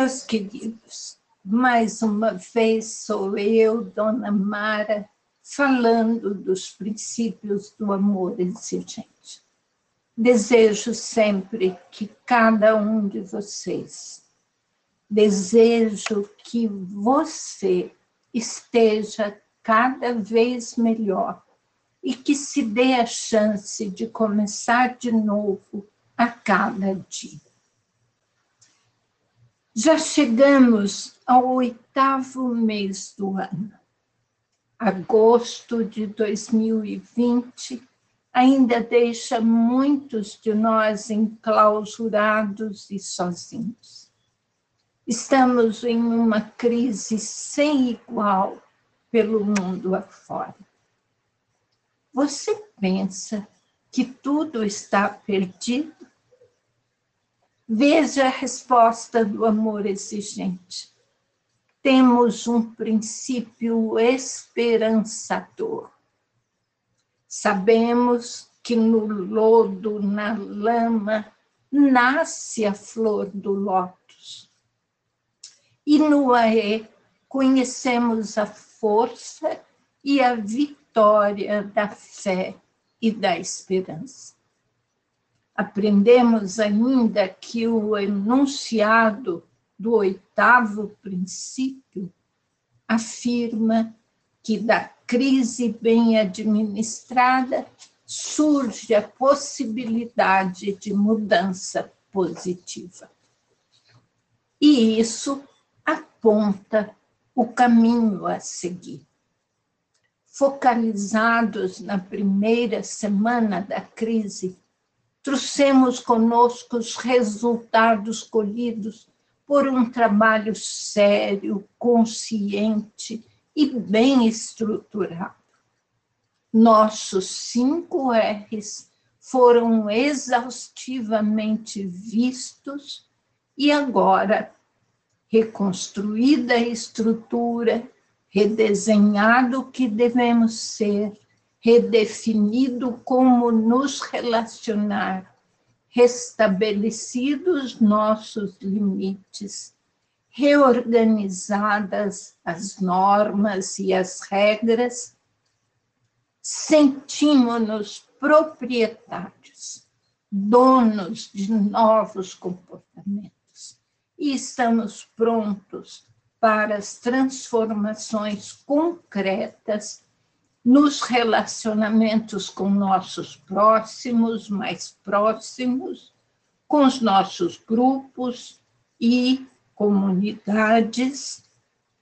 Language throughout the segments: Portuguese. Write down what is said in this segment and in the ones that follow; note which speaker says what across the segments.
Speaker 1: Meus queridos, mais uma vez sou eu, Dona Mara, falando dos princípios do amor exigente. Desejo sempre que cada um de vocês, desejo que você esteja cada vez melhor e que se dê a chance de começar de novo a cada dia. Já chegamos ao oitavo mês do ano. Agosto de 2020 ainda deixa muitos de nós enclausurados e sozinhos. Estamos em uma crise sem igual pelo mundo afora. Você pensa que tudo está perdido? Veja a resposta do amor exigente. Temos um princípio esperançador. Sabemos que no lodo, na lama, nasce a flor do lótus. E no Aê conhecemos a força e a vitória da fé e da esperança. Aprendemos ainda que o enunciado do oitavo princípio afirma que da crise bem administrada surge a possibilidade de mudança positiva. E isso aponta o caminho a seguir. Focalizados na primeira semana da crise, trouxemos conosco os resultados colhidos por um trabalho sério, consciente e bem estruturado. Nossos cinco R's foram exaustivamente vistos e agora reconstruída a estrutura, redesenhado o que devemos ser, redefinido como nos relacionar, restabelecidos nossos limites, reorganizadas as normas e as regras, sentimos-nos proprietários, donos de novos comportamentos e estamos prontos para as transformações concretas nos relacionamentos com nossos próximos, mais próximos, com os nossos grupos e comunidades,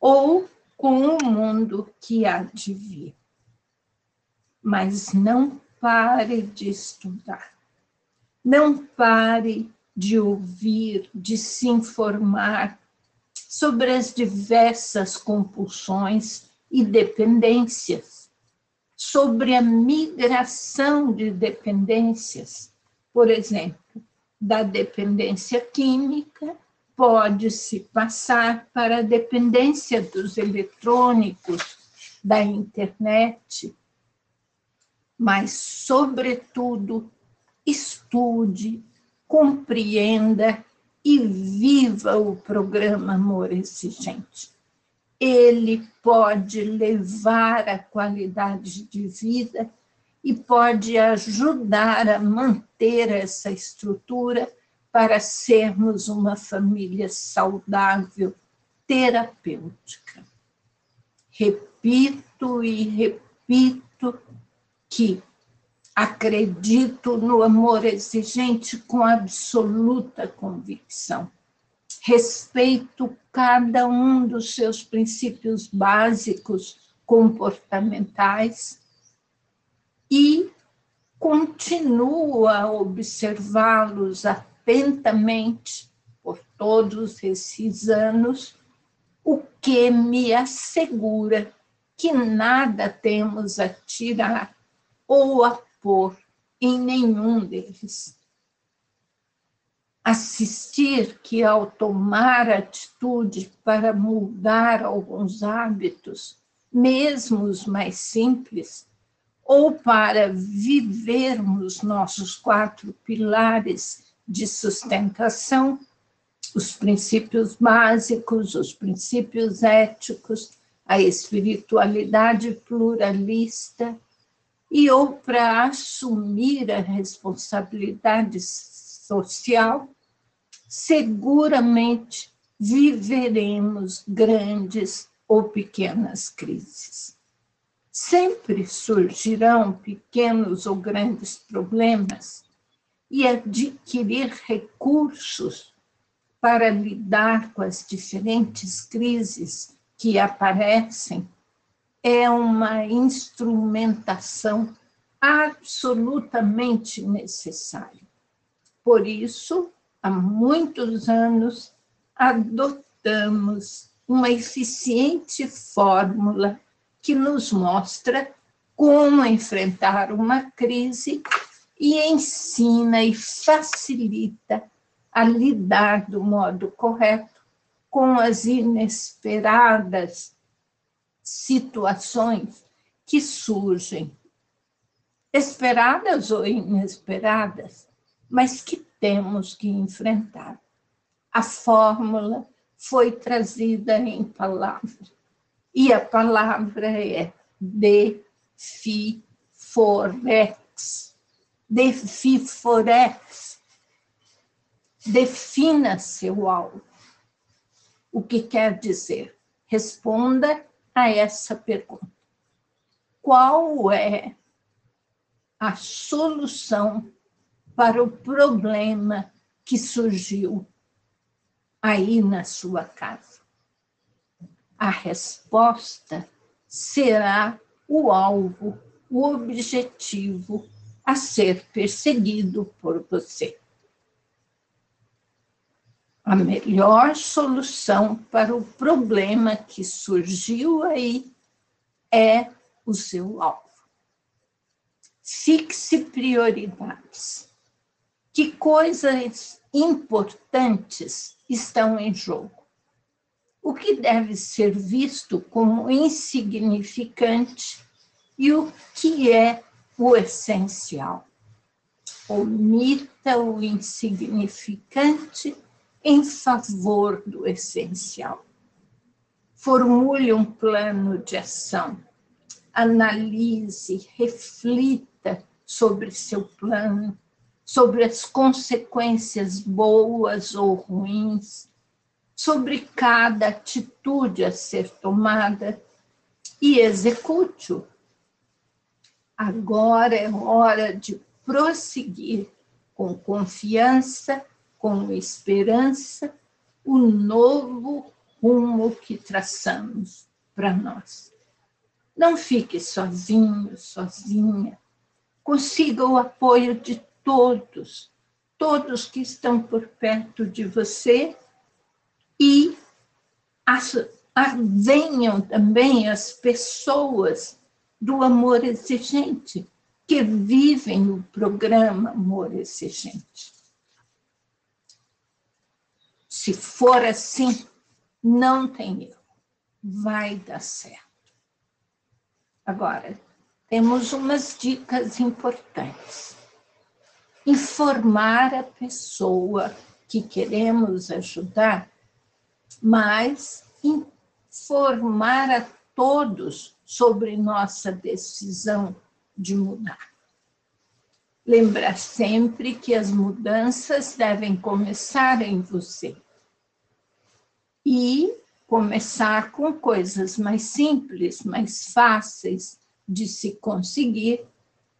Speaker 1: ou com o mundo que há de vir. Mas não pare de estudar, não pare de ouvir, de se informar sobre as diversas compulsões e dependências sobre a migração de dependências. Por exemplo, da dependência química, pode-se passar para a dependência dos eletrônicos, da internet, mas, sobretudo, estude, compreenda e viva o programa Amor Exigente ele pode levar a qualidade de vida e pode ajudar a manter essa estrutura para sermos uma família saudável, terapêutica. Repito e repito que acredito no amor exigente com absoluta convicção respeito cada um dos seus princípios básicos comportamentais e continuo a observá-los atentamente por todos esses anos, o que me assegura que nada temos a tirar ou a pôr em nenhum deles assistir que, ao tomar atitude para mudar alguns hábitos, mesmo os mais simples, ou para vivermos nossos quatro pilares de sustentação, os princípios básicos, os princípios éticos, a espiritualidade pluralista, e ou para assumir a responsabilidade social, seguramente viveremos grandes ou pequenas crises. Sempre surgirão pequenos ou grandes problemas, e adquirir recursos para lidar com as diferentes crises que aparecem é uma instrumentação absolutamente necessária. Por isso, há muitos anos, adotamos uma eficiente fórmula que nos mostra como enfrentar uma crise e ensina e facilita a lidar do modo correto com as inesperadas situações que surgem, esperadas ou inesperadas, mas que temos que enfrentar. A fórmula foi trazida em palavra, e a palavra é de fi forex Defiforex. Defina seu alvo. O que quer dizer? Responda a essa pergunta. Qual é a solução para o problema que surgiu aí na sua casa? A resposta será o alvo, o objetivo a ser perseguido por você. A melhor solução para o problema que surgiu aí é o seu alvo. Fixe prioridades. Que coisas importantes estão em jogo? O que deve ser visto como insignificante e o que é o essencial. Omita o insignificante em favor do essencial. Formule um plano de ação. Analise, reflita sobre seu plano, sobre as consequências boas ou ruins, sobre cada atitude a ser tomada e execute-o Agora é hora de prosseguir com confiança, com esperança, o novo rumo que traçamos para nós. Não fique sozinho, sozinha. Consiga o apoio de todos, todos que estão por perto de você e venham também as pessoas do amor exigente, que vivem no programa Amor Exigente. Se for assim, não tem erro, vai dar certo. Agora, temos umas dicas importantes. Informar a pessoa que queremos ajudar, mas informar a todos sobre nossa decisão de mudar. Lembrar sempre que as mudanças devem começar em você. E começar com coisas mais simples, mais fáceis de se conseguir,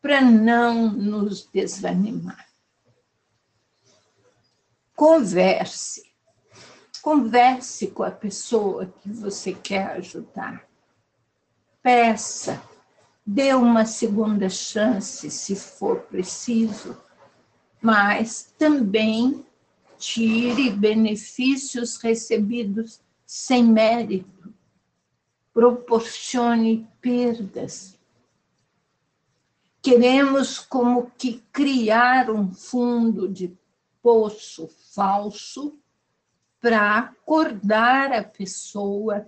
Speaker 1: para não nos desanimar. Converse. Converse com a pessoa que você quer ajudar peça, dê uma segunda chance se for preciso, mas também tire benefícios recebidos sem mérito, proporcione perdas. Queremos como que criar um fundo de poço falso para acordar a pessoa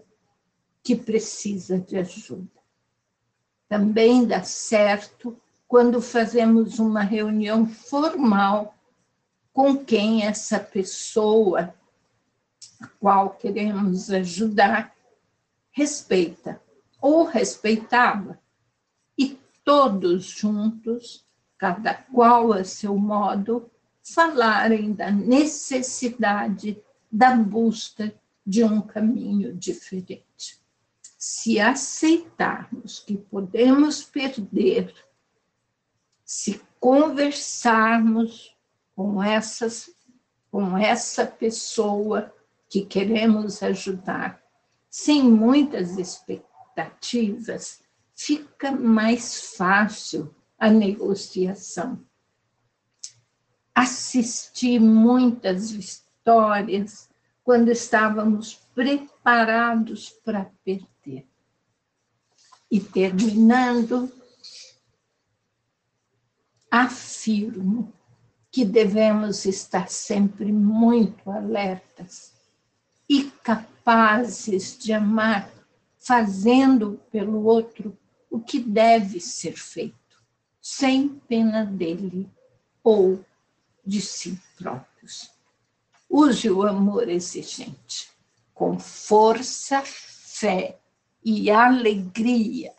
Speaker 1: que precisa de ajuda. Também dá certo quando fazemos uma reunião formal com quem essa pessoa a qual queremos ajudar, respeita ou respeitava, todos juntos, cada qual a seu modo, falarem da necessidade da busca de um caminho diferente. Se aceitarmos que podemos perder, se conversarmos com essas com essa pessoa que queremos ajudar, sem muitas expectativas, fica mais fácil a negociação. Assisti muitas histórias quando estávamos preparados para perder. E terminando, afirmo que devemos estar sempre muito alertas e capazes de amar, fazendo pelo outro o que deve ser feito, sem pena dele ou de si próprios. Use o amor exigente com força, fé e alegria